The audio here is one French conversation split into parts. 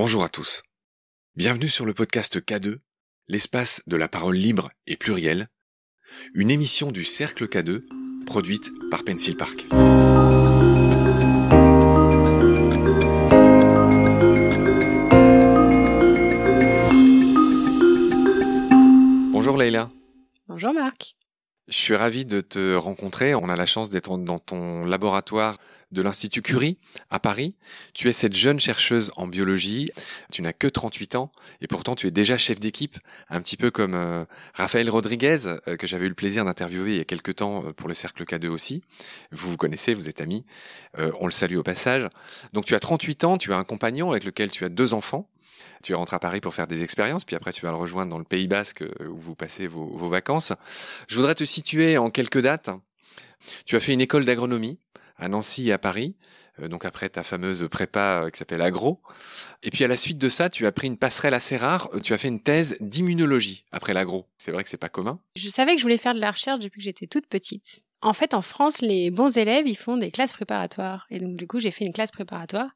Bonjour à tous. Bienvenue sur le podcast K2, l'espace de la parole libre et plurielle, une émission du Cercle K2 produite par Pencil Park. Bonjour Leïla. Bonjour Marc. Je suis ravi de te rencontrer. On a la chance d'être dans ton laboratoire de l'Institut Curie à Paris. Tu es cette jeune chercheuse en biologie. Tu n'as que 38 ans et pourtant tu es déjà chef d'équipe, un petit peu comme euh, Raphaël Rodriguez, euh, que j'avais eu le plaisir d'interviewer il y a quelques temps euh, pour le Cercle K2 aussi. Vous vous connaissez, vous êtes amis. on le salue au passage. Donc tu as 38 ans, tu as un compagnon avec lequel tu as deux enfants. Tu es rentré à Paris pour faire des expériences, puis après tu vas le rejoindre dans le Pays Basque où vous passez vos, vos vacances. Je voudrais te situer en quelques dates. Tu as fait une école d'agronomie à Nancy et à Paris. Euh, donc après ta fameuse prépa euh, qui s'appelle agro. Et puis à la suite de ça, tu as pris une passerelle assez rare. Euh, tu as fait une thèse d'immunologie après l'agro. C'est vrai que c'est pas commun. Je savais que je voulais faire de la recherche depuis que j'étais toute petite. En fait, en France, les bons élèves, ils font des classes préparatoires. Et donc, du coup, j'ai fait une classe préparatoire.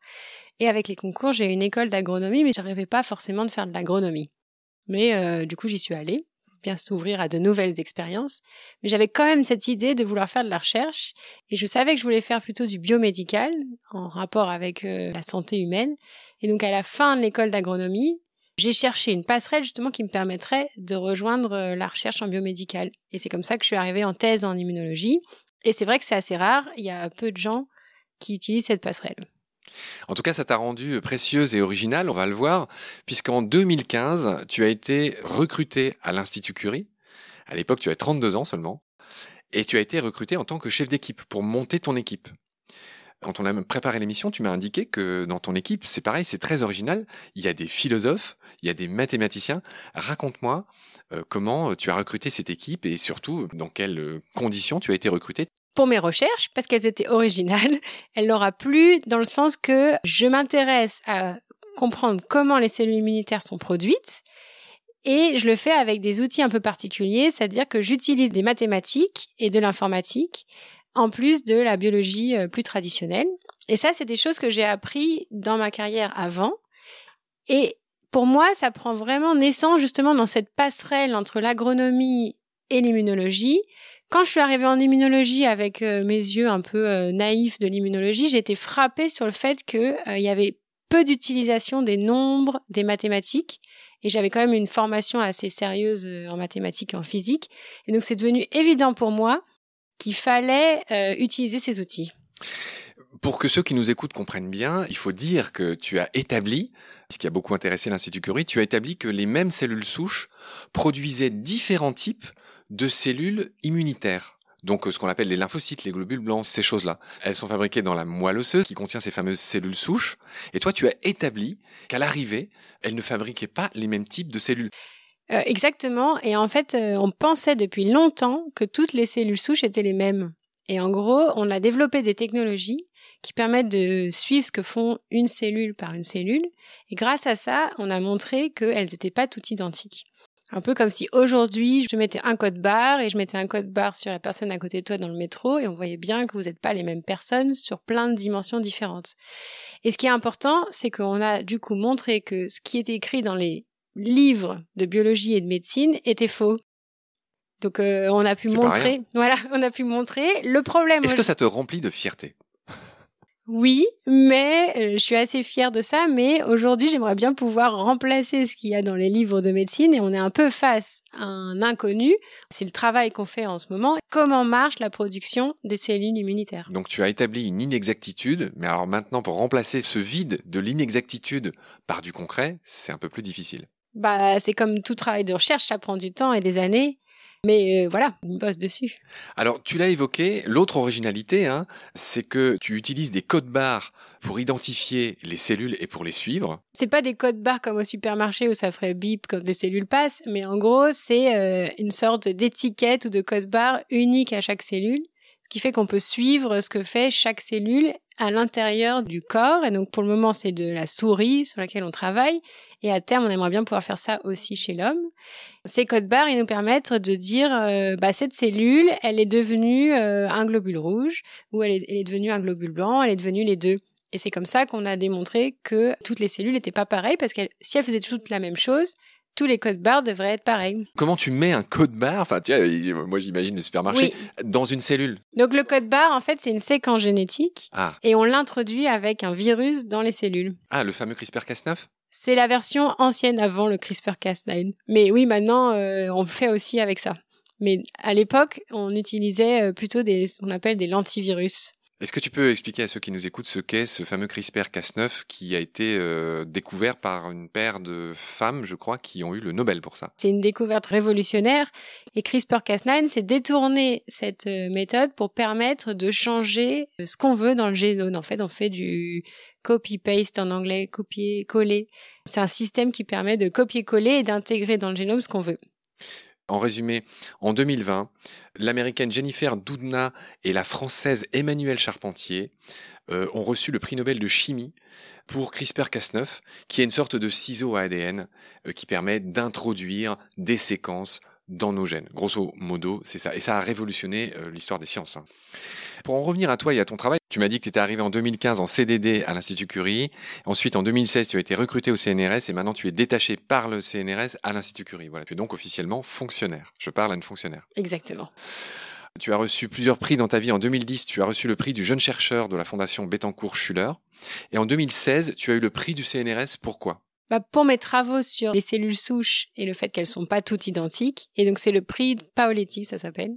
Et avec les concours, j'ai une école d'agronomie, mais j'arrivais pas forcément de faire de l'agronomie. Mais du coup, j'y suis allée bien s'ouvrir à de nouvelles expériences. Mais j'avais quand même cette idée de vouloir faire de la recherche et je savais que je voulais faire plutôt du biomédical en rapport avec euh, la santé humaine. Et donc à la fin de l'école d'agronomie, j'ai cherché une passerelle justement qui me permettrait de rejoindre euh, la recherche en biomédical. Et c'est comme ça que je suis arrivée en thèse en immunologie. Et c'est vrai que c'est assez rare, il y a peu de gens qui utilisent cette passerelle. En tout cas, ça t'a rendu précieuse et originale, on va le voir, puisqu'en 2015, tu as été recruté à l'Institut Curie. À l'époque, tu avais 32 ans seulement. Et tu as été recruté en tant que chef d'équipe pour monter ton équipe. Quand on a préparé l'émission, tu m'as indiqué que dans ton équipe, c'est pareil, c'est très original. Il y a des philosophes, il y a des mathématiciens. Raconte-moi euh, comment tu as recruté cette équipe et surtout dans quelles conditions tu as été recruté pour mes recherches parce qu'elles étaient originales. Elle n'aura plus dans le sens que je m'intéresse à comprendre comment les cellules immunitaires sont produites et je le fais avec des outils un peu particuliers, c'est-à-dire que j'utilise des mathématiques et de l'informatique en plus de la biologie euh, plus traditionnelle. Et ça, c'est des choses que j'ai appris dans ma carrière avant. Et pour moi, ça prend vraiment naissance justement dans cette passerelle entre l'agronomie et l'immunologie, quand je suis arrivée en immunologie avec euh, mes yeux un peu euh, naïfs de l'immunologie, j'ai été frappée sur le fait qu'il euh, y avait peu d'utilisation des nombres, des mathématiques. Et j'avais quand même une formation assez sérieuse en mathématiques et en physique. Et donc c'est devenu évident pour moi qu'il fallait utiliser ces outils. Pour que ceux qui nous écoutent comprennent bien, il faut dire que tu as établi, ce qui a beaucoup intéressé l'Institut Curie, tu as établi que les mêmes cellules souches produisaient différents types de cellules immunitaires. Donc ce qu'on appelle les lymphocytes, les globules blancs, ces choses-là. Elles sont fabriquées dans la moelle osseuse qui contient ces fameuses cellules souches. Et toi, tu as établi qu'à l'arrivée, elles ne fabriquaient pas les mêmes types de cellules. Euh, exactement. Et en fait, euh, on pensait depuis longtemps que toutes les cellules souches étaient les mêmes. Et en gros, on a développé des technologies qui permettent de suivre ce que font une cellule par une cellule. Et grâce à ça, on a montré qu'elles n'étaient pas toutes identiques. Un peu comme si aujourd'hui, je mettais un code barre et je mettais un code barre sur la personne à côté de toi dans le métro et on voyait bien que vous n'êtes pas les mêmes personnes sur plein de dimensions différentes. Et ce qui est important, c'est qu'on a du coup montré que ce qui était écrit dans les livres de biologie et de médecine était faux. Donc euh, on a pu montrer, voilà, on a pu montrer le problème. Est-ce que ça te remplit de fierté? Oui, mais euh, je suis assez fière de ça. Mais aujourd'hui, j'aimerais bien pouvoir remplacer ce qu'il y a dans les livres de médecine et on est un peu face à un inconnu. C'est le travail qu'on fait en ce moment. Comment marche la production des cellules immunitaires? Donc tu as établi une inexactitude, mais alors maintenant pour remplacer ce vide de l'inexactitude par du concret, c'est un peu plus difficile. Bah, c'est comme tout travail de recherche, ça prend du temps et des années. Mais euh, voilà, on bosse dessus. Alors, tu l'as évoqué, l'autre originalité, hein, c'est que tu utilises des codes barres pour identifier les cellules et pour les suivre. C'est pas des codes barres comme au supermarché où ça ferait bip quand les cellules passent, mais en gros, c'est euh, une sorte d'étiquette ou de code barre unique à chaque cellule, ce qui fait qu'on peut suivre ce que fait chaque cellule à l'intérieur du corps. Et donc, pour le moment, c'est de la souris sur laquelle on travaille. Et à terme, on aimerait bien pouvoir faire ça aussi chez l'homme. Ces codes barres, ils nous permettent de dire, euh, bah, cette cellule, elle est devenue euh, un globule rouge, ou elle est, elle est devenue un globule blanc, elle est devenue les deux. Et c'est comme ça qu'on a démontré que toutes les cellules n'étaient pas pareilles parce que si elles faisaient toutes la même chose, tous les codes barres devraient être pareils. Comment tu mets un code barre? Enfin, tu vois, moi j'imagine le supermarché dans une cellule. Donc le code barre, en fait, c'est une séquence génétique ah. et on l'introduit avec un virus dans les cellules. Ah, le fameux CRISPR-Cas9 C'est la version ancienne avant le CRISPR-Cas9. Mais oui, maintenant, euh, on fait aussi avec ça. Mais à l'époque, on utilisait euh, plutôt des, on appelle des lentivirus. Est-ce que tu peux expliquer à ceux qui nous écoutent ce qu'est ce fameux CRISPR-Cas9 qui a été euh, découvert par une paire de femmes, je crois, qui ont eu le Nobel pour ça? C'est une découverte révolutionnaire et CRISPR-Cas9 s'est détourné cette euh, méthode pour permettre de changer euh, ce qu'on veut dans le génome. En fait, on fait du copy-paste en anglais, copier-coller. C'est un système qui permet de copier-coller et d'intégrer dans le génome ce qu'on veut. En résumé, en 2020, l'américaine Jennifer Doudna et la française Emmanuelle Charpentier euh, ont reçu le prix Nobel de chimie pour CRISPR-Cas9, qui est une sorte de ciseau à ADN euh, qui permet d'introduire des séquences dans nos gènes. Grosso modo, c'est ça. Et ça a révolutionné euh, l'histoire des sciences. Hein. Pour en revenir à toi et à ton travail, tu m'as dit que tu étais arrivé en 2015 en CDD à l'Institut Curie. Ensuite, en 2016, tu as été recruté au CNRS et maintenant tu es détaché par le CNRS à l'Institut Curie. Voilà, tu es donc officiellement fonctionnaire. Je parle à une fonctionnaire. Exactement. Tu as reçu plusieurs prix dans ta vie. En 2010, tu as reçu le prix du jeune chercheur de la Fondation Bettencourt-Schuller. Et en 2016, tu as eu le prix du CNRS. Pourquoi? Bah, pour mes travaux sur les cellules souches et le fait qu'elles sont pas toutes identiques. Et donc c'est le prix Paoletti, ça s'appelle.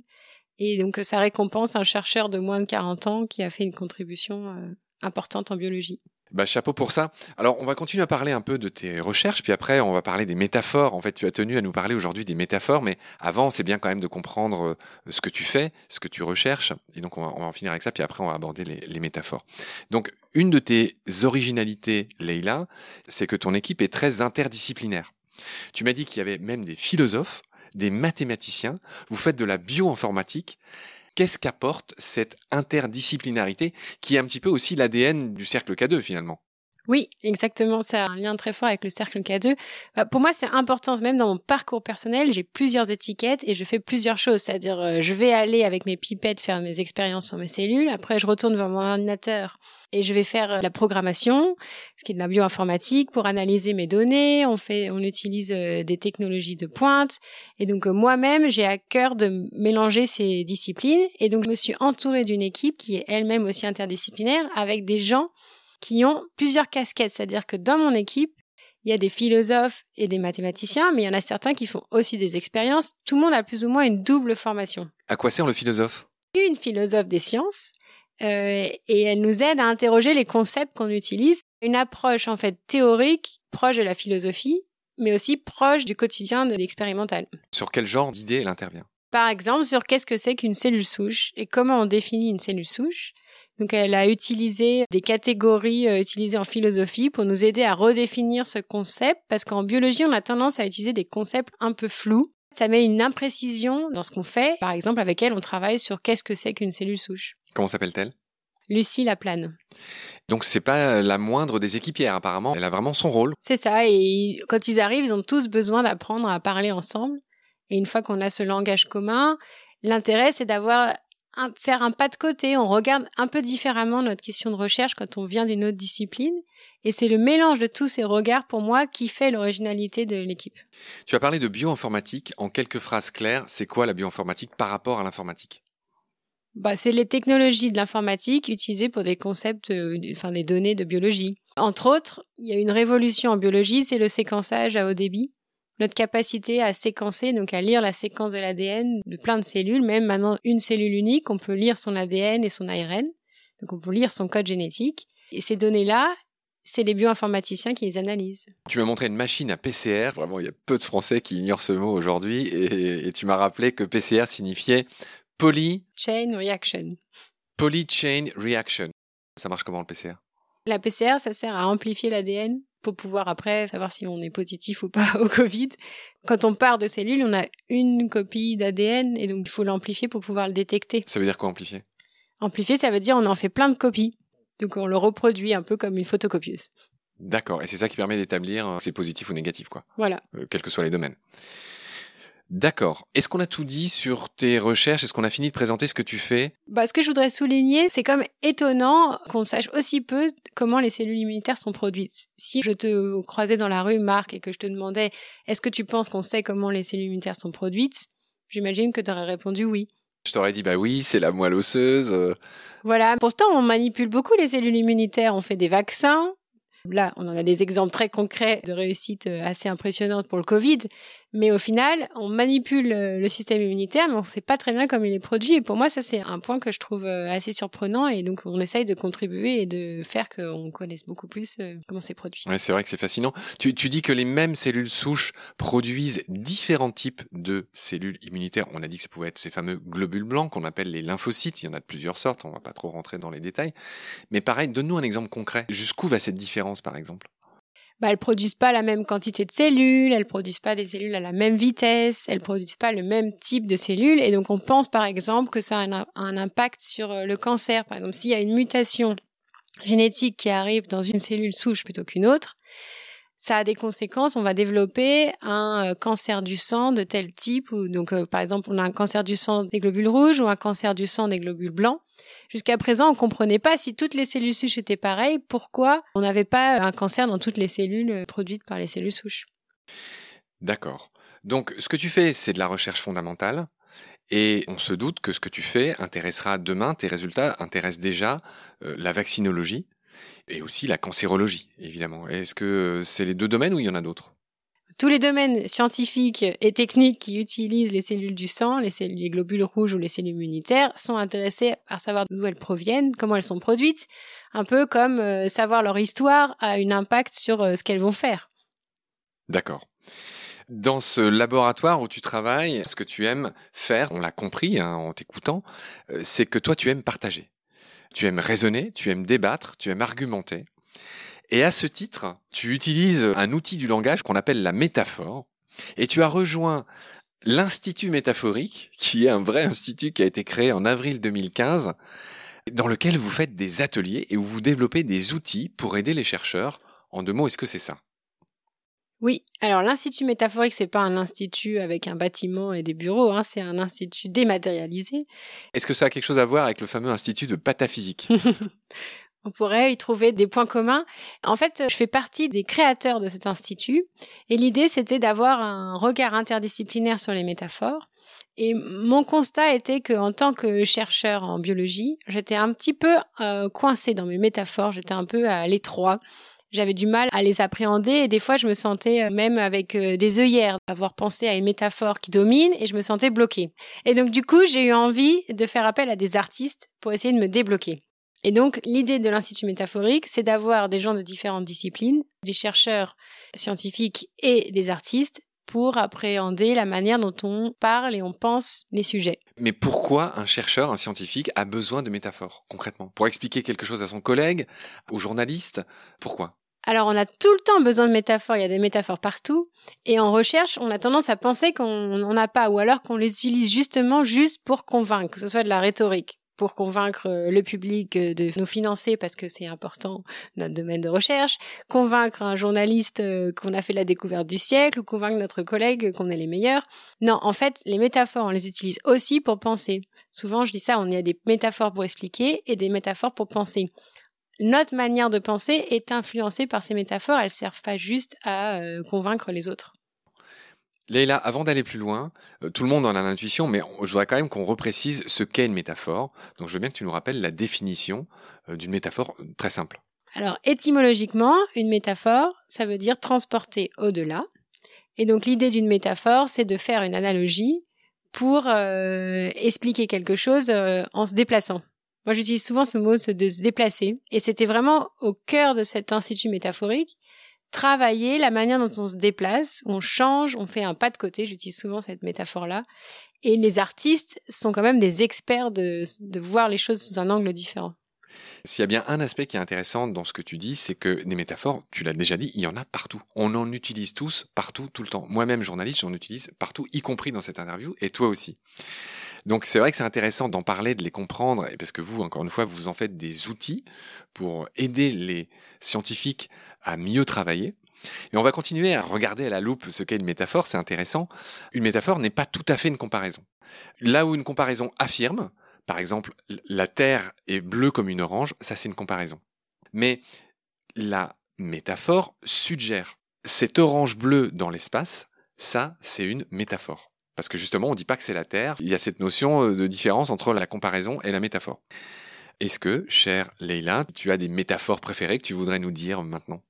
Et donc ça récompense un chercheur de moins de 40 ans qui a fait une contribution euh, importante en biologie. Bah, chapeau pour ça. Alors, on va continuer à parler un peu de tes recherches, puis après, on va parler des métaphores. En fait, tu as tenu à nous parler aujourd'hui des métaphores, mais avant, c'est bien quand même de comprendre euh, ce que tu fais, ce que tu recherches. Et donc, on va, en finir avec ça, puis après, on va aborder les, métaphores. Donc, une de tes originalités, Leïla, c'est que ton équipe est très interdisciplinaire. Tu m'as dit qu'il y avait même des philosophes, des mathématiciens, vous faites de la bioinformatique. Qu'est-ce qu'apporte cette interdisciplinarité qui est un petit peu aussi l'ADN du cercle K2 finalement? Oui, exactement. Ça a un lien très fort avec le cercle K2. Bah, pour moi, c'est important. Même dans mon parcours personnel, j'ai plusieurs étiquettes et je fais plusieurs choses. C'est-à-dire, euh, je vais aller avec mes pipettes faire mes expériences sur mes cellules. Après, je retourne vers mon ordinateur et je vais faire euh, la programmation, ce qui est de la bioinformatique, pour analyser mes données. On fait, on utilise euh, des technologies de pointe. Et donc, moi-même, j'ai à cœur de mélanger ces disciplines. Et donc, je me suis entourée d'une équipe qui est elle-même aussi interdisciplinaire avec des gens qui ont plusieurs casquettes. C'est-à-dire que dans mon équipe, il y a des philosophes et des mathématiciens, mais il y en a certains qui font aussi des expériences. Tout le monde a plus ou moins une double formation. À quoi sert le philosophe? Une philosophe des sciences, euh, et elle nous aide à interroger les concepts qu'on utilise. Une approche en fait théorique, proche de la philosophie, mais aussi proche du quotidien de l'expérimental. Sur quel genre d'idée elle intervient? Par exemple, sur qu'est-ce que c'est qu'une cellule souche et comment on définit une cellule souche. Donc elle a utilisé des catégories euh, utilisées en philosophie pour nous aider à redéfinir ce concept parce qu'en biologie on a tendance à utiliser des concepts un peu flous. Ça met une imprécision dans ce qu'on fait. Par exemple avec elle on travaille sur qu'est-ce que c'est qu'une cellule souche. Comment s'appelle-t-elle? Lucie Laplane. Donc c'est pas la moindre des équipières apparemment, elle a vraiment son rôle. C'est ça et quand ils arrivent, ils ont tous besoin d'apprendre à parler ensemble et une fois qu'on a ce langage commun, l'intérêt c'est d'avoir faire un pas de côté, on regarde un peu différemment notre question de recherche quand on vient d'une autre discipline. Et c'est le mélange de tous ces regards, pour moi, qui fait l'originalité de l'équipe. Tu as parlé de bioinformatique. En quelques phrases claires, c'est quoi la bioinformatique par rapport à l'informatique? Bah, C'est les technologies de l'informatique utilisées pour des concepts, euh, enfin des données de biologie. Entre autres, il y a une révolution en biologie, c'est le séquençage à haut débit notre capacité à séquencer, donc à lire la séquence de l'ADN de plein de cellules, même maintenant une cellule unique, on peut lire son ADN et son ARN, donc on peut lire son code génétique. Et ces données-là, c'est les bioinformaticiens qui les analysent. Tu m'as montré une machine à PCR. Vraiment, il y a peu de Français qui ignorent ce mot aujourd'hui. Et, et, tu m'as rappelé que PCR signifiait Poly... Chain Reaction. Polychain Reaction. Ça marche comment le PCR La PCR, ça sert à amplifier l'ADN pour pouvoir après savoir si on est positif ou pas au Covid. Quand on part de cellules, on a une copie d'ADN et donc il faut l'amplifier pour pouvoir le détecter. Ça veut dire quoi amplifier? Amplifier, ça veut dire on en fait plein de copies. Donc on le reproduit un peu comme une photocopieuse. D'accord, et c'est ça qui permet d'établir si c'est positif ou négatif, quoi. Voilà. Euh, quels que soient les domaines. D'accord. Est-ce qu'on a tout dit sur tes recherches? Est-ce qu'on a fini de présenter ce que tu fais? Bah, Ce que je voudrais souligner, c'est comme étonnant qu'on sache aussi peu comment les cellules immunitaires sont produites. Si je te croisais dans la rue, Marc, et que je te demandais est-ce que tu penses qu'on sait comment les cellules immunitaires sont produites, j'imagine que tu aurais répondu oui. Je t'aurais dit bah oui, c'est la moelle osseuse. Euh. Voilà. Pourtant, on manipule beaucoup les cellules immunitaires. On fait des vaccins, Là, on en a des exemples très concrets de réussite euh, assez impressionnantes pour le Covid. Mais au final, on manipule euh, le système immunitaire, mais on ne sait pas très bien comment il est produit. Et pour moi, ça, c'est un point que je trouve euh, assez surprenant. Et donc, on essaye de contribuer et de faire qu'on connaisse beaucoup plus comment c'est produit. Ouais, c'est vrai que c'est fascinant. Tu, dis que les mêmes cellules souches produisent différents types de cellules immunitaires. On a dit que ça pouvait être ces fameux globules blancs qu'on appelle les lymphocytes. Il y en a de plusieurs sortes. On va pas trop rentrer dans les détails. Mais pareil, donne-nous un exemple concret. Jusqu'où va cette différence, par exemple? Bah, elles produisent pas la même quantité de cellules, elles produisent pas des cellules à la même vitesse, elles produisent pas le même type de cellules, et donc on pense par exemple que ça a un, un impact sur euh, le cancer. Par exemple, s'il y a une mutation génétique qui arrive dans une cellule souche plutôt qu'une autre, ça a des conséquences. On va développer un euh, cancer du sang de tel type, ou donc euh, par exemple on a un cancer du sang des globules rouges ou un cancer du sang des globules blancs. Jusqu'à présent, on comprenait pas si toutes les cellules souches étaient pareilles, pourquoi on n'avait pas un cancer dans toutes les cellules euh, produites par les cellules souches. D'accord. Donc, ce que tu fais, c'est de la recherche fondamentale. Et on se doute que ce que tu fais intéressera demain, tes résultats intéressent déjà euh, la vaccinologie et aussi la cancérologie, évidemment. Est-ce que euh, c'est les deux domaines ou il y en a d'autres? Tous les domaines scientifiques et techniques qui utilisent les cellules du sang, les, cellules, les globules rouges ou les cellules immunitaires, sont intéressés à savoir d'où elles proviennent, comment elles sont produites, un peu comme euh, savoir leur histoire a un impact sur euh, ce qu'elles vont faire. D'accord. Dans ce laboratoire où tu travailles, ce que tu aimes faire, on l'a compris hein, en t'écoutant, euh, c'est que toi tu aimes partager. Tu aimes raisonner, tu aimes débattre, tu aimes argumenter. Et à ce titre, tu utilises un outil du langage qu'on appelle la métaphore, et tu as rejoint l'Institut métaphorique, qui est un vrai institut qui a été créé en avril 2015, dans lequel vous faites des ateliers et où vous développez des outils pour aider les chercheurs. En deux mots, est-ce que c'est ça? Oui, alors l'Institut métaphorique, c'est pas un institut avec un bâtiment et des bureaux, hein, c'est un institut dématérialisé. Est-ce que ça a quelque chose à voir avec le fameux institut de pataphysique? On pourrait y trouver des points communs. En fait, je fais partie des créateurs de cet institut et l'idée c'était d'avoir un regard interdisciplinaire sur les métaphores. Et mon constat était qu'en tant que chercheur en biologie, j'étais un petit peu euh, coincée dans mes métaphores, j'étais un peu à l'étroit. J'avais du mal à les appréhender et des fois je me sentais euh, même avec euh, des œillères avoir pensé à une métaphore qui domine et je me sentais bloquée. Et donc du coup j'ai eu envie de faire appel à des artistes pour essayer de me débloquer. Et donc, l'idée de l'Institut métaphorique, c'est d'avoir des gens de différentes disciplines, des chercheurs scientifiques et des artistes pour appréhender la manière dont on parle et on pense les sujets. Mais pourquoi un chercheur, un scientifique, a besoin de métaphores, concrètement? Pour expliquer quelque chose à son collègue, au journaliste Pourquoi? Alors, on a tout le temps besoin de métaphores, il y a des métaphores partout. Et en recherche, on a tendance à penser qu'on n'en a pas, ou alors qu'on les utilise justement juste pour convaincre, que ce soit de la rhétorique pour convaincre euh, le public euh, de nous financer parce que c'est important notre domaine de recherche, convaincre un journaliste euh, qu'on a fait la découverte du siècle ou convaincre notre collègue qu'on est les meilleurs. Non, en fait, les métaphores, on les utilise aussi pour penser. Souvent, je dis ça, on y a des métaphores pour expliquer et des métaphores pour penser. Notre manière de penser est influencée par ces métaphores, elles servent pas juste à convaincre les autres. Leïla, avant d'aller plus loin, euh, tout le monde en a l'intuition, mais je voudrais quand même qu'on reprécise ce qu'est une métaphore. Donc je veux bien que tu nous rappelles la définition euh, d'une métaphore euh, très simple. Alors étymologiquement, une métaphore, ça veut dire transporter au-delà. Et donc l'idée d'une métaphore, c'est de faire une analogie pour expliquer quelque chose en se déplaçant. Moi j'utilise souvent ce mot de se déplacer, et c'était vraiment au cœur de cet institut métaphorique travailler la manière dont on se déplace, on change, on fait un pas de côté, j'utilise souvent cette métaphore-là. Et les artistes sont quand même des experts de, voir les choses sous un angle différent. S'il y a bien un aspect qui est intéressant dans ce que tu dis, c'est que des métaphores, tu l'as déjà dit, il y en a partout. On en utilise tous, partout, tout le temps. Moi-même, journaliste, j'en utilise partout, y compris dans cette interview, et toi aussi. Donc c'est vrai que c'est intéressant d'en parler, de les comprendre, et parce que vous, encore une fois, vous en faites des outils pour aider les scientifiques à mieux travailler. Et on va continuer à regarder à la loupe ce qu'est une métaphore, c'est intéressant. Une métaphore n'est pas tout à fait une comparaison. Là où une comparaison affirme, par exemple, la Terre est bleue comme une orange, ça c'est une comparaison. Mais la métaphore suggère. Cette orange bleue dans l'espace, ça c'est une métaphore. Parce que justement, on ne dit pas que c'est la Terre. Il y a cette notion euh, de différence entre la comparaison et la métaphore. Est-ce que, chère Leila, tu as des métaphores préférées que tu voudrais nous dire maintenant?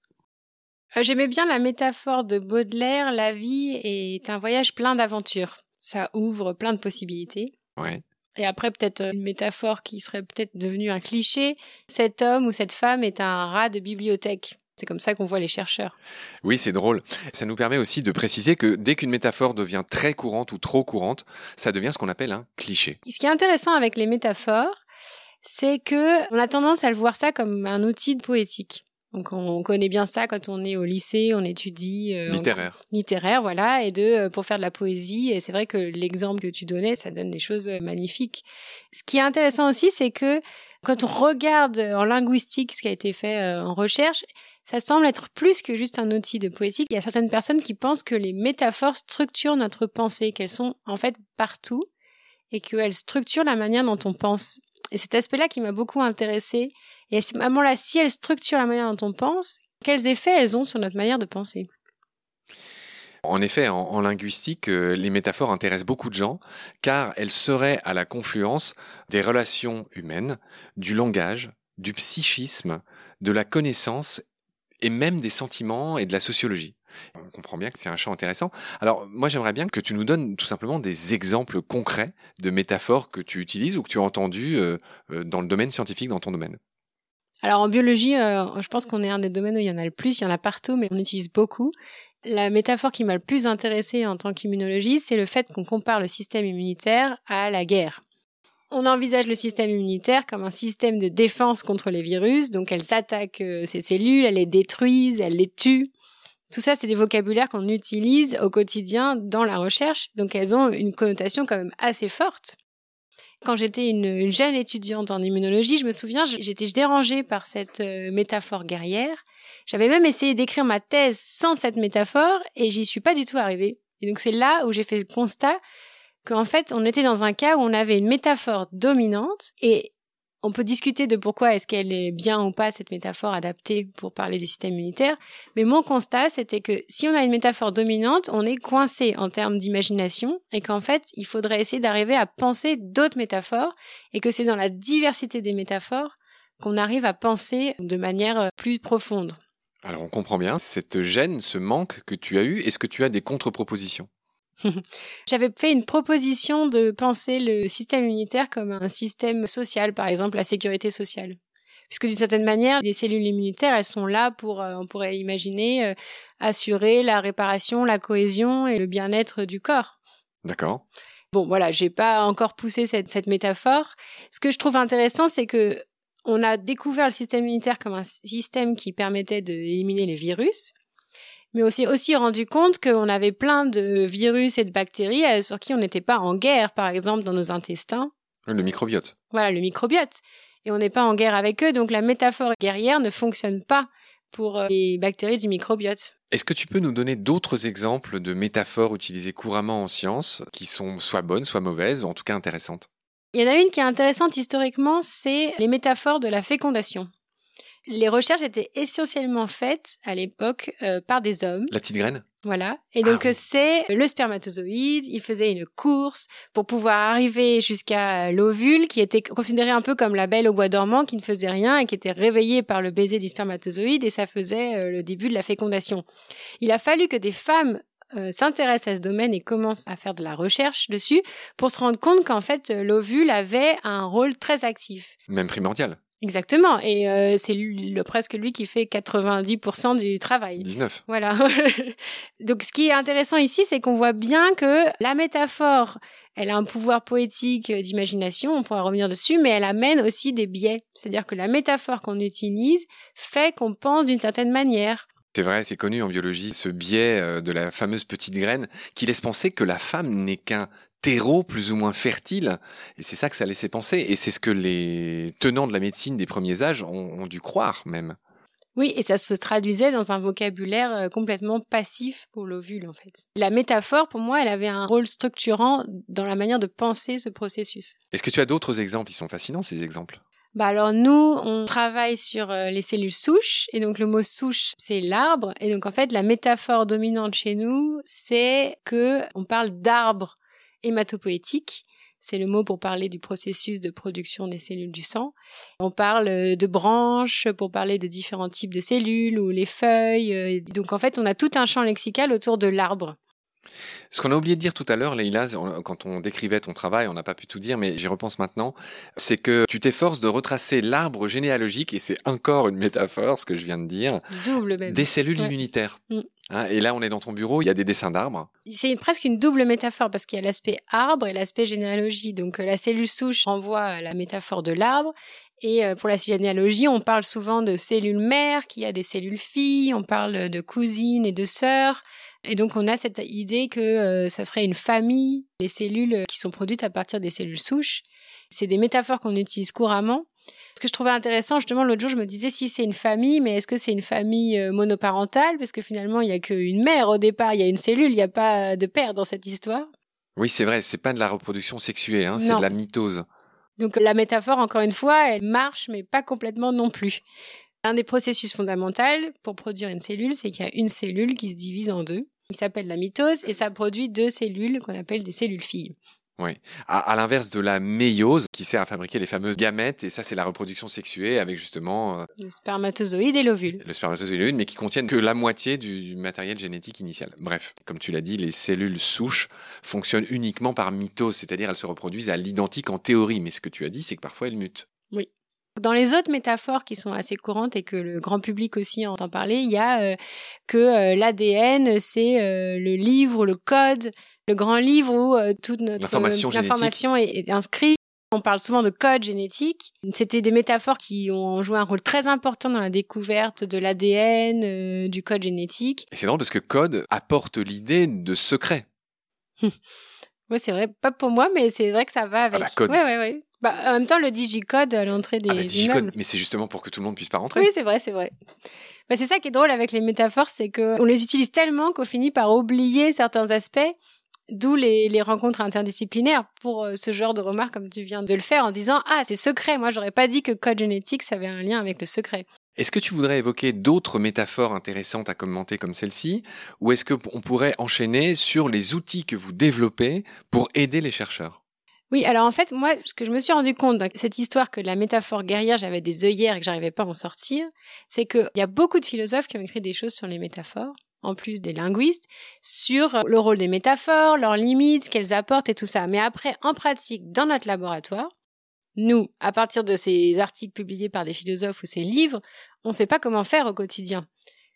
Euh, J'aimais bien la métaphore de Baudelaire, la vie est un voyage plein d'aventures. Ça ouvre plein de possibilités. Ouais. Et après, peut-être euh, une métaphore qui serait peut-être devenue un cliché. Cet homme ou cette femme est un rat de bibliothèque. C'est comme ça qu'on voit les chercheurs. Oui, c'est drôle. Ça nous permet aussi de préciser que dès qu'une métaphore devient très courante ou trop courante, ça devient ce qu'on appelle un cliché. Ce qui est intéressant avec les métaphores, c'est que on a tendance à le voir ça comme un outil de poétique. Donc on connaît bien ça quand on est au lycée, on étudie euh, littéraire. littéraire, voilà, et de euh, pour faire de la poésie. Et c'est vrai que l'exemple que tu donnais, ça donne des choses euh, magnifiques. Ce qui est intéressant aussi, c'est que quand on regarde en linguistique ce qui a été fait en recherche, ça semble être plus que juste un outil de poétique. Il y a certaines personnes qui pensent que les métaphores structurent notre pensée, qu'elles sont en fait partout et qu'elles structurent la manière dont on pense. Et cet aspect-là qui m'a beaucoup intéressée. Et à ce moment-là, si elles structurent la manière dont on pense, quels effets elles ont sur notre manière de penser en effet, en, linguistique, euh, les métaphores intéressent beaucoup de gens car elles seraient à la confluence des relations humaines, du langage, du psychisme, de la connaissance et même des sentiments et de la sociologie. On comprend bien que c'est un champ intéressant. Alors, moi, j'aimerais bien que tu nous donnes tout simplement des exemples concrets de métaphores que tu utilises ou que tu as entendues euh, euh, dans le domaine scientifique, dans ton domaine. Alors, en biologie, euh, je pense qu'on est un des domaines où il y en a le plus. Il y en a partout, mais on utilise beaucoup. La métaphore qui m'a le plus intéressée en tant qu'immunologiste, c'est le fait qu'on compare le système immunitaire à la guerre. On envisage le système immunitaire comme un système de défense contre les virus, donc elles attaquent ces cellules, elles les détruisent, elles les tuent. Tout ça, c'est des vocabulaires qu'on utilise au quotidien dans la recherche, donc elles ont une connotation quand même assez forte. Quand j'étais une, jeune étudiante en immunologie, je me souviens, j'étais dérangée par cette euh, métaphore guerrière. J'avais même essayé d'écrire ma thèse sans cette métaphore et j'y suis pas du tout arrivée. Et donc c'est là où j'ai fait le constat qu'en fait, on était dans un cas où on avait une métaphore dominante et on peut discuter de pourquoi est-ce qu'elle est bien ou pas cette métaphore adaptée pour parler du système immunitaire, mais mon constat c'était que si on a une métaphore dominante, on est coincé en termes d'imagination et qu'en fait il faudrait essayer d'arriver à penser d'autres métaphores et que c'est dans la diversité des métaphores qu'on arrive à penser de manière euh, plus profonde. Alors on comprend bien cette gêne, ce manque que tu as eu, est-ce que tu as des contre-propositions? J'avais fait une proposition de penser le système immunitaire comme un système social, par exemple la sécurité sociale. Puisque d'une certaine manière, les cellules immunitaires, elles sont là pour, euh, on pourrait imaginer, euh, assurer la réparation, la cohésion et le bien-être du corps. D'accord. Bon, voilà, j'ai pas encore poussé cette, cette métaphore. Ce que je trouve intéressant, c'est que on a découvert le système immunitaire comme un système qui permettait d'éliminer les virus, mais aussi aussi rendu compte qu'on avait plein de virus et de bactéries euh, sur qui on n'était pas en guerre, par exemple dans nos intestins. Le microbiote. Voilà, le microbiote. Et on n'est pas en guerre avec eux, donc la métaphore guerrière ne fonctionne pas pour euh, les bactéries du microbiote. Est-ce que tu peux nous donner d'autres exemples de métaphores utilisées couramment en science qui sont soit bonnes, soit mauvaises, ou en tout cas intéressantes? Il y en a une qui est intéressante historiquement, c'est les métaphores de la fécondation. Les recherches étaient essentiellement faites à l'époque euh, par des hommes. La petite graine? Voilà. Et donc, ah c'est le spermatozoïde. Il faisait une course pour pouvoir arriver jusqu'à l'ovule, qui était considéré un peu comme la belle au bois dormant, qui ne faisait rien et qui était réveillée par le baiser du spermatozoïde, et ça faisait euh, le début de la fécondation. Il a fallu que des femmes euh, s'intéressent à ce domaine et commencent à faire de la recherche dessus pour se rendre compte qu'en fait, l'ovule avait un rôle très actif. Même primordial. Exactement, et euh, c'est le, presque lui qui fait 90% du travail. 19. Voilà. Donc ce qui est intéressant ici, c'est qu'on voit bien que la métaphore, elle a un pouvoir poétique euh, d'imagination, on pourra revenir dessus, mais elle amène aussi des biais. C'est-à-dire que la métaphore qu'on utilise fait qu'on pense d'une certaine manière. C'est vrai, c'est connu en biologie, ce biais euh, de la fameuse petite graine qui laisse penser que la femme n'est qu'un terreau plus ou moins fertile. Et c'est ça que ça laissait penser. Et c'est ce que les tenants de la médecine des premiers âges ont, dû croire même. Oui, et ça se traduisait dans un vocabulaire euh, complètement passif pour l'ovule, en fait. La métaphore, pour moi, elle avait un rôle structurant dans la manière de penser ce processus. Est-ce que tu as d'autres exemples? Ils sont fascinants, ces exemples. Bah alors nous, on travaille sur euh, les cellules souches et donc le mot souche, c'est l'arbre et donc en fait la métaphore dominante chez nous, c'est que on parle d'arbre hématopoétique c'est le mot pour parler du processus de production des cellules du sang. On parle euh, de branches pour parler de différents types de cellules ou les feuilles. Euh, donc en fait, on a tout un champ lexical autour de l'arbre. Ce qu'on a oublié de dire tout à l'heure, Leïla, quand on décrivait ton travail, on n'a pas pu tout dire, mais j'y repense maintenant, c'est que tu t'efforces de retracer l'arbre généalogique, et c'est encore une métaphore, ce que je viens de dire, Double même. des cellules immunitaires. Mm. Hein, et là, on est dans ton bureau, il y a des dessins d'arbres. C'est presque une double métaphore parce qu'il y a l'aspect arbre et l'aspect généalogie. Donc euh, la cellule souche renvoie à la métaphore de l'arbre. Et euh, pour la généalogie, on parle souvent de cellules mères, qui a des cellules filles, on parle de cousines et de sœurs. Et donc on a cette idée que euh, ça serait une famille, les cellules qui sont produites à partir des cellules souches. C'est des métaphores qu'on utilise couramment. Ce que je trouvais intéressant, justement, l'autre jour, je me disais si c'est une famille, mais est-ce que c'est une famille euh, monoparentale? Parce que finalement, il n'y a qu'une mère au départ, il y a une cellule, il n'y a pas de père dans cette histoire. Oui, c'est vrai, c'est pas de la reproduction sexuée, hein, c'est de la mitose. Donc la métaphore, encore une fois, elle marche, mais pas complètement non plus. Un des processus fondamentaux pour produire une cellule, c'est qu'il y a une cellule qui se divise en deux. Il s'appelle la mitose et ça produit deux cellules qu'on appelle des cellules filles. Oui. À, l'inverse de la méiose qui sert à fabriquer les fameuses gamètes, et ça c'est la reproduction sexuée avec justement euh, le spermatozoïde et l'ovule. Le spermatozoïde et l'ovule, mais qui contiennent que la moitié du matériel génétique initial. Bref, comme tu l'as dit, les cellules souches fonctionnent uniquement par mitose, c'est-à-dire elles se reproduisent à l'identique en théorie, mais ce que tu as dit, c'est que parfois elles mutent. Oui. Dans les autres métaphores qui sont assez courantes et que le grand public aussi entend parler, il y a euh, que euh, l'ADN, c'est le livre, le code le grand livre où euh, toute notre information est, inscrite. On parle souvent de code génétique. C'était des métaphores qui ont joué un rôle très important dans la découverte de l'ADN, euh, du code génétique. Et c'est drôle parce que code apporte l'idée de secret. oui, c'est vrai. Pas pour moi, mais c'est vrai que ça va avec. Ah bah, code. Ouais, ouais, ouais. Bah, en même temps, le digicode à l'entrée des, ah bah, mais c'est justement pour que tout le monde puisse pas rentrer. Oui, c'est vrai, c'est vrai. Bah, c'est ça qui est drôle avec les métaphores, c'est que on les utilise tellement qu'on finit par oublier certains aspects D'où les, rencontres interdisciplinaires pour euh, ce genre de remarques comme tu viens de le faire en disant ah c'est secret. Moi j'aurais pas dit que code génétique ça avait un lien avec le secret. Est-ce que tu voudrais évoquer d'autres métaphores intéressantes à commenter comme celle-ci? Ou est-ce qu'on pourrait enchaîner sur les outils que vous développez pour aider les chercheurs? Oui, alors en fait, moi, ce que je me suis rendu compte dans cette histoire que la métaphore guerrière, j'avais des œillères et que j'arrivais pas à en sortir, c'est qu'il y a beaucoup de philosophes qui ont écrit des choses sur les métaphores en plus des linguistes, sur le rôle des métaphores, leurs limites, ce qu'elles apportent et tout ça. Mais après, en pratique, dans notre laboratoire, nous, à partir de ces articles publiés par des philosophes ou ces livres, on ne sait pas comment faire au quotidien.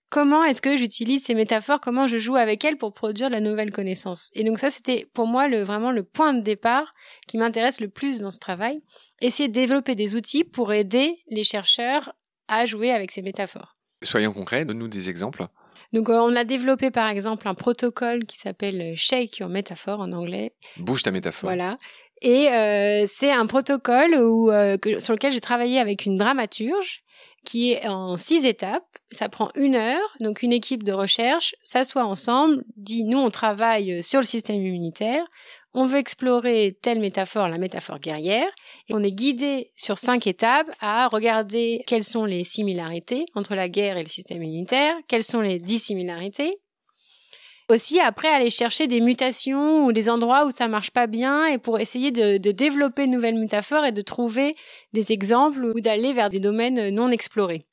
Comment est-ce que j'utilise ces métaphores? Comment je joue avec elles pour produire la nouvelle connaissance? Et donc ça, c'était pour moi vraiment le point de départ qui m'intéresse le plus dans ce travail. Essayer de développer des outils pour aider les chercheurs à jouer avec ces métaphores. Soyons concrets, donne-nous des exemples. Donc euh, on a développé par exemple un protocole qui s'appelle euh, Shake Your Metaphor en anglais. Bouge ta métaphore. Voilà. Et euh, c'est un protocole où, sur lequel j'ai travaillé avec une dramaturge qui est en six étapes. Ça prend une heure. Donc une équipe de recherche s'assoit ensemble, dit nous on travaille sur le système immunitaire, on veut explorer telle métaphore, la métaphore guerrière, et on est guidé sur cinq étapes à regarder quelles sont les similarités entre la guerre et le système immunitaire, quelles sont les dissimilarités, aussi après aller chercher des mutations ou des endroits où ça marche pas bien et pour essayer de, de développer de nouvelles métaphores et de trouver des exemples ou d'aller vers des domaines non explorés.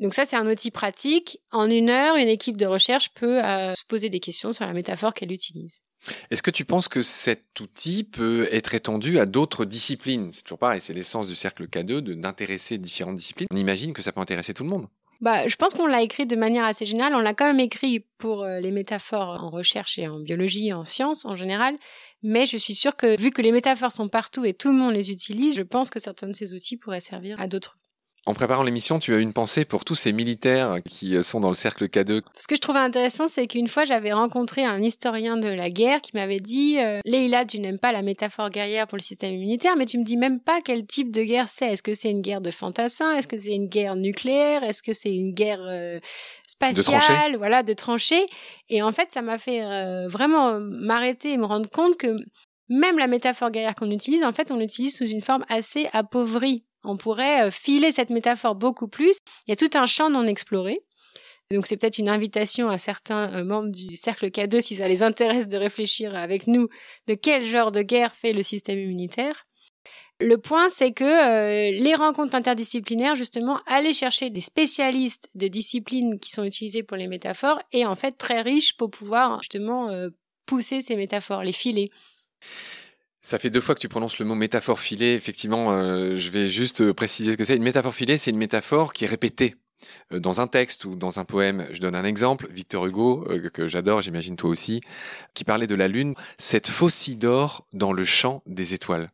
Donc ça, c'est un outil pratique. En une heure, une équipe de recherche peut euh, se poser des questions sur la métaphore qu'elle utilise. Est-ce que tu penses que cet outil peut être étendu à d'autres disciplines? C'est toujours pareil, c'est l'essence du cercle K2 d'intéresser différentes disciplines. On imagine que ça peut intéresser tout le monde. Bah, je pense qu'on l'a écrit de manière assez générale. On l'a quand même écrit pour euh, les métaphores en recherche et en biologie et en sciences en général. Mais je suis sûre que vu que les métaphores sont partout et tout le monde les utilise, je pense que certains de ces outils pourraient servir à d'autres En préparant l'émission, tu as une pensée pour tous ces militaires qui euh, sont dans le cercle K2. Ce que je trouvais intéressant, c'est qu'une fois, j'avais rencontré un historien de la guerre qui m'avait dit euh, Leïla, tu n'aimes pas la métaphore guerrière pour le système immunitaire, mais tu me dis même pas quel type de guerre c'est. Est-ce que c'est une guerre de fantassins? Est-ce que c'est une guerre nucléaire? Est-ce que c'est une guerre euh, spatiale? Voilà, de tranchées. Et en fait, ça m'a fait vraiment m'arrêter et me rendre compte que même la métaphore guerrière qu'on utilise, en fait, on l'utilise sous une forme assez appauvrie on pourrait euh, filer cette métaphore beaucoup plus. Il y a tout un champ non exploré. Donc c'est peut-être une invitation à certains euh, membres du cercle K2, si ça les intéresse, de réfléchir avec nous de quel genre de guerre fait le système immunitaire. Le point, c'est que euh, les rencontres interdisciplinaires, justement, aller chercher des spécialistes de disciplines qui sont utilisées pour les métaphores, est en fait très riche pour pouvoir justement pousser ces métaphores, les filer. Ça fait deux fois que tu prononces le mot métaphore filée. Effectivement, euh, je vais juste euh, préciser ce que c'est. Une métaphore filée, c'est une métaphore qui est répétée euh, dans un texte ou dans un poème. Je donne un exemple. Victor Hugo, que j'adore, j'imagine toi aussi, qui parlait de la lune. Cette faucille d'or dans le champ des étoiles.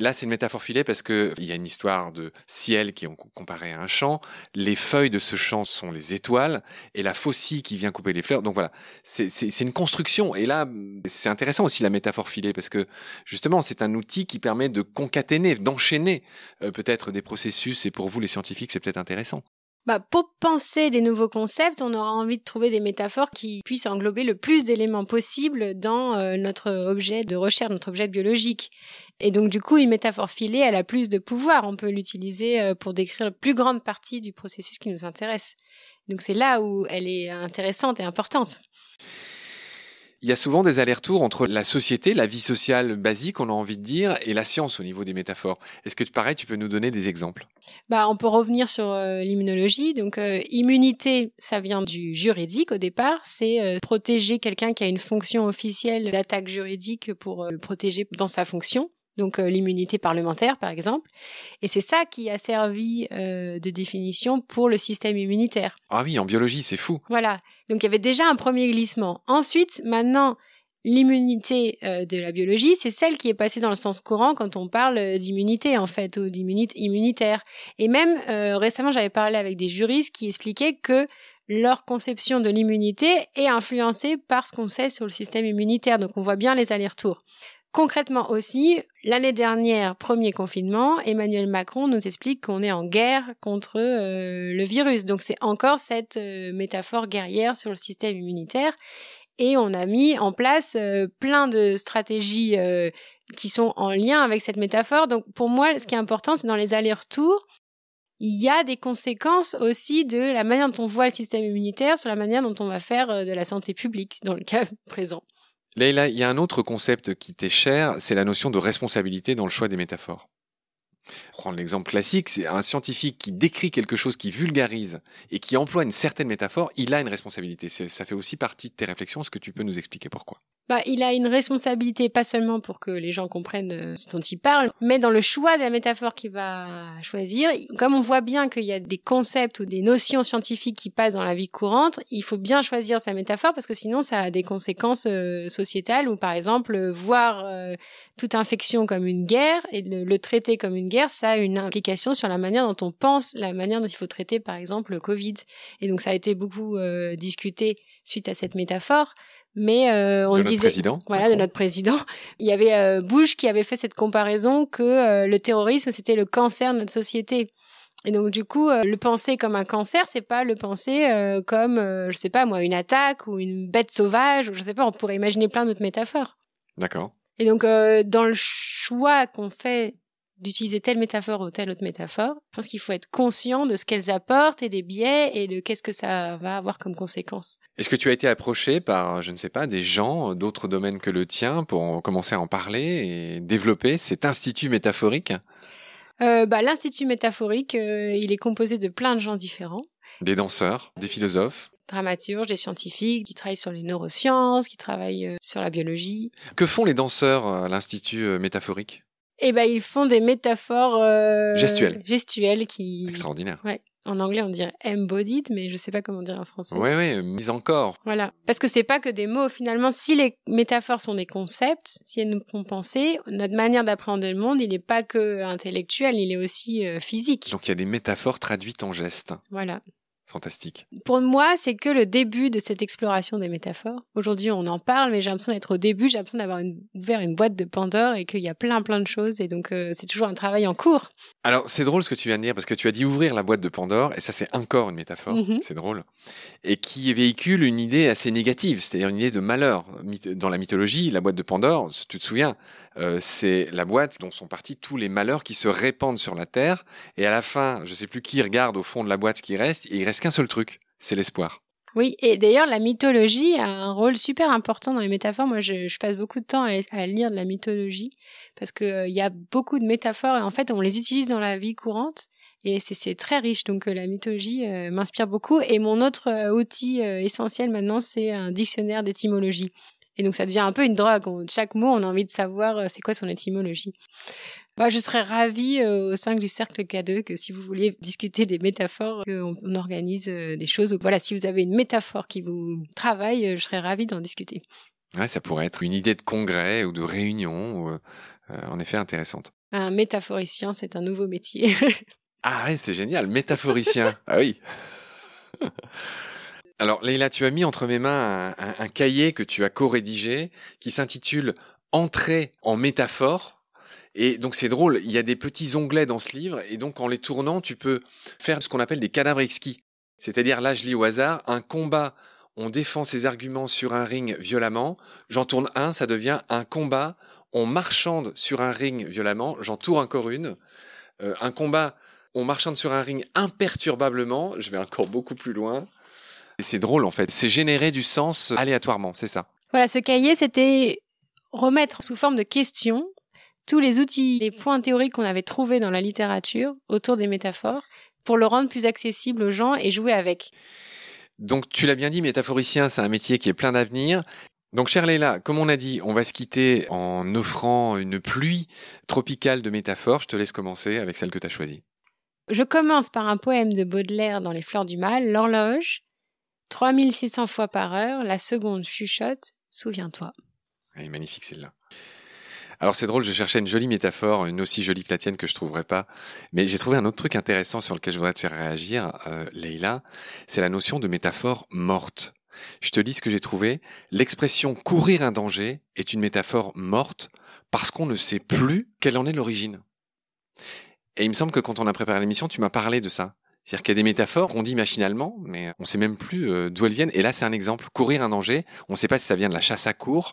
Là, c'est une métaphore filée parce que il y a une histoire de ciel qui est comparé à un champ. Les feuilles de ce champ sont les étoiles et la faucille qui vient couper les fleurs. Donc voilà, c'est une construction. Et là, c'est intéressant aussi la métaphore filée parce que justement, c'est un outil qui permet de concaténer, d'enchaîner euh, peut-être des processus. Et pour vous, les scientifiques, c'est peut-être intéressant. Bah, pour penser des nouveaux concepts, on aura envie de trouver des métaphores qui puissent englober le plus d'éléments possibles dans euh, notre objet de recherche, notre objet biologique. Et donc, du coup, une métaphore filée, elle a plus de pouvoir. On peut l'utiliser euh, pour décrire la plus grande partie du processus qui nous intéresse. Donc, c'est là où elle est intéressante et importante. Il y a souvent des allers-retours entre la société, la vie sociale basique, on a envie de dire, et la science au niveau des métaphores. Est-ce que pareil, tu peux nous donner des exemples? Bah, on peut revenir sur euh, l'immunologie. Donc, euh, immunité, ça vient du juridique au départ. C'est euh, protéger quelqu'un qui a une fonction officielle d'attaque juridique pour le protéger dans sa fonction donc euh, l'immunité parlementaire par exemple. Et c'est ça qui a servi euh, de définition pour le système immunitaire. Ah oui, en biologie, c'est fou. Voilà. Donc il y avait déjà un premier glissement. Ensuite, maintenant, l'immunité euh, de la biologie, c'est celle qui est passée dans le sens courant quand on parle d'immunité en fait, ou d'immunité immunitaire. Et même récemment, j'avais parlé avec des juristes qui expliquaient que leur conception de l'immunité est influencée par ce qu'on sait sur le système immunitaire. Donc on voit bien les allers-retours. Concrètement aussi, l'année dernière, premier confinement, Emmanuel Macron nous explique qu'on est en guerre contre euh, le virus. Donc c'est encore cette euh, métaphore guerrière sur le système immunitaire. Et on a mis en place euh, plein de stratégies qui sont en lien avec cette métaphore. Donc pour moi, ce qui est important, c'est dans les allers-retours, il y a des conséquences aussi de la manière dont on voit le système immunitaire sur la manière dont on va faire de la santé publique dans le cas présent. Leïla, il y a un autre concept qui t'est cher, c'est la notion de responsabilité dans le choix des métaphores. Prendre l'exemple classique, c'est un scientifique qui décrit quelque chose, qui vulgarise et qui emploie une certaine métaphore, il a une responsabilité. Ça fait aussi partie de tes réflexions. Est-ce que tu peux nous expliquer pourquoi? Bah, il a une responsabilité pas seulement pour que les gens comprennent euh, ce dont il parle, mais dans le choix de la métaphore qu'il va choisir. Comme on voit bien qu'il y a des concepts ou des notions scientifiques qui passent dans la vie courante, il faut bien choisir sa métaphore parce que sinon ça a des conséquences euh, sociétales ou par exemple voir euh, toute infection comme une guerre et le, traiter comme une guerre, ça a une implication sur la manière dont on pense, la manière dont il faut traiter par exemple le Covid. Et donc ça a été beaucoup discuté suite à cette métaphore. Mais euh, on de disait, président, voilà, de notre président. Il y avait euh, Bush qui avait fait cette comparaison que euh, le terrorisme c'était le cancer de notre société. Et donc du coup, le penser comme un cancer, c'est pas le penser comme, je sais pas moi, une attaque ou une bête sauvage ou je sais pas. On pourrait imaginer plein d'autres métaphores. D'accord. Et donc dans le choix qu'on fait d'utiliser telle métaphore ou telle autre métaphore. Je pense qu'il faut être conscient de ce qu'elles apportent et des biais et de qu'est-ce que ça va avoir comme conséquence. Est-ce que tu as été approché par, je ne sais pas, des gens d'autres domaines que le tien pour commencer à en parler et développer cet institut métaphorique? Euh, bah, L'institut métaphorique, euh, il est composé de plein de gens différents. Des danseurs, des philosophes dramaturges, des scientifiques qui travaillent sur les neurosciences, qui travaillent euh, sur la biologie. Que font les danseurs à l'Institut métaphorique? Eh ben ils font des métaphores gestuelles. Gestuelles qui. Extraordinaire. Ouais. En anglais, on dirait embodied, mais je sais pas comment dire en français. Oui, oui, mise en corps. Voilà. Parce que c'est pas que des mots. Finalement, si les métaphores sont des concepts, si elles nous font penser, notre manière d'appréhender le monde, il n'est pas que intellectuel, il est aussi euh, physique. Donc il y a des métaphores traduites en gestes. Voilà. Fantastique. Pour moi, c'est que le début de cette exploration des métaphores. Aujourd'hui, on en parle, mais j'ai l'impression d'être au début, j'ai l'impression d'avoir ouvert une boîte de Pandore et qu'il y a plein plein de choses et donc euh, c'est toujours un travail en cours. Alors c'est drôle ce que tu viens de dire parce que tu as dit ouvrir la boîte de Pandore et ça c'est encore une métaphore, Mhm. c'est drôle, et qui véhicule une idée assez négative, c'est-à-dire une idée de malheur. Dans la mythologie, la boîte de Pandore, tu te souviens, euh, c'est la boîte dont sont partis tous les malheurs qui se répandent sur la terre et à la fin, je sais plus qui regarde au fond de la boîte ce qui reste, et il reste qu'un seul truc, c'est l'espoir. Oui, et d'ailleurs, la mythologie a un rôle super important dans les métaphores. Moi, je, passe beaucoup de temps à, lire de la mythologie parce que euh, y a beaucoup de métaphores et en fait, on les utilise dans la vie courante et c'est- très riche. Donc, euh, la mythologie euh, m'inspire beaucoup. Et mon autre outil essentiel maintenant, c'est un dictionnaire d'étymologie. Et donc, ça devient un peu une drogue. On- chaque mot, on a envie de savoir c'est quoi son étymologie. Moi, je serais ravie euh, au sein du cercle K2 que si vous vouliez discuter des métaphores, qu'on on organise euh, des choses. Voilà, si vous avez une métaphore qui vous travaille, euh, je serais ravie d'en discuter. Ouais, ça pourrait être une idée de congrès ou de réunion, ou, euh, en effet intéressante. Un métaphoricien, c'est un nouveau métier. Ah ouais, c'est génial, métaphoricien. ah oui. Alors Leïla, tu as mis entre mes mains un, un- un cahier que tu as co-rédigé qui s'intitule Entrée en métaphore. Et donc c'est drôle, il y a des petits onglets dans ce livre et donc en les tournant, tu peux faire ce qu'on appelle des cadavres exquis. C'est-à-dire là, je lis au hasard, un combat, on défend ses arguments sur un ring violemment. J'en tourne un, ça devient un combat, on marchande sur un ring violemment. J'en tourne encore une. Euh, un combat, on marchande sur un ring imperturbablement. Je vais encore beaucoup plus loin. Et c'est drôle en fait. C'est générer du sens aléatoirement, c'est ça. voilà, ce cahier, c'était remettre sous forme de questions tous les outils, les points théoriques qu'on avait trouvés dans la littérature autour des métaphores pour le rendre plus accessible aux gens et jouer avec. Donc tu l'as bien dit, métaphoricien, c'est un métier qui est plein d'avenir. Donc chère Leila, comme on a dit, on va se quitter en offrant une pluie tropicale de métaphores. Je te laisse commencer avec celle que tu as choisie. Je commence par un poème de Baudelaire dans Les Fleurs du Mal, L'horloge. 3600 fois par heure, la seconde chuchote, souviens-toi. Elle est magnifique celle-là. Alors c'est drôle, je cherchais une jolie métaphore, une aussi jolie que la tienne que je trouverais pas. Mais j'ai trouvé un autre truc intéressant sur lequel je voudrais te faire réagir, euh, Leïla. C'est la notion de métaphore morte. Je te dis ce que j'ai trouvé. L'expression courir un danger est une métaphore morte parce qu'on ne sait plus quelle en est l'origine. Et il me semble que quand on a préparé l'émission, tu m'as parlé de ça. C'est-à-dire qu'il y a des métaphores qu'on dit machinalement, mais on sait même plus euh, d'où elles viennent. Et là, c'est un exemple. Courir un danger, on ne sait pas si ça vient de la chasse à court,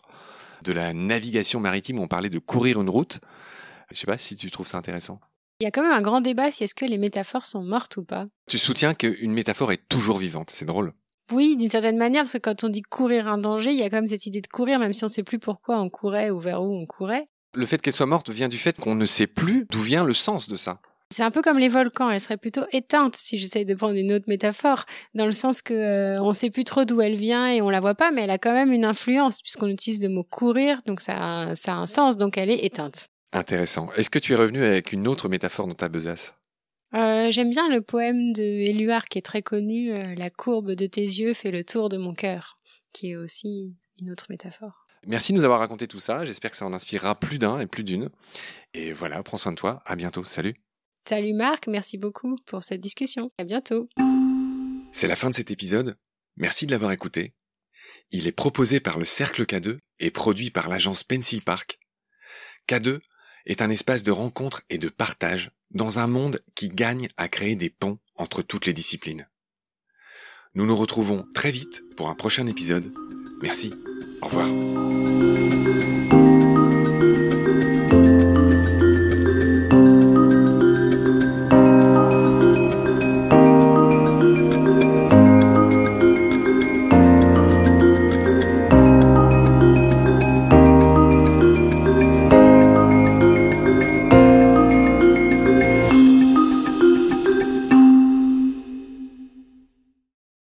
de la navigation maritime où on parlait de courir une route. Je sais pas si tu trouves ça intéressant. Il y a quand même un grand débat si est-ce que les métaphores sont mortes ou pas. Tu soutiens qu'une métaphore est toujours vivante. C'est drôle. Oui, d'une certaine manière, parce que quand on dit courir un danger, il y a quand même cette idée de courir, même si on ne sait plus pourquoi on courait ou vers où on courait. Le fait qu'elle soit morte vient du fait qu'on ne sait plus d'où vient le sens de ça. C'est un peu comme les volcans, elle serait plutôt éteinte si j'essaye de prendre une autre métaphore, dans le sens que euh, on sait plus trop d'où elle vient et on la voit pas, mais elle a quand même une influence puisqu'on utilise le mot courir, donc ça a, ça a un sens, donc elle est éteinte. Intéressant. Est-ce que tu es revenu avec une autre métaphore dans ta besace? Euh, J'aime bien le poème de Éluard qui est très connu, euh, La courbe de tes yeux fait le tour de mon cœur, qui est aussi une autre métaphore. Merci de nous avoir raconté tout ça. J'espère que ça en inspirera plus d'un et plus d'une. Et voilà, prends soin de toi. À bientôt. Salut. Salut Marc, merci beaucoup pour cette discussion. À bientôt. C'est la fin de cet épisode. Merci de l'avoir écouté. Il est proposé par le Cercle K2 et produit par l'agence Pencil Park. K2 est un espace de rencontre et de partage dans un monde qui gagne à créer des ponts entre toutes les disciplines. Nous nous retrouvons très vite pour un prochain épisode. Merci. Au revoir.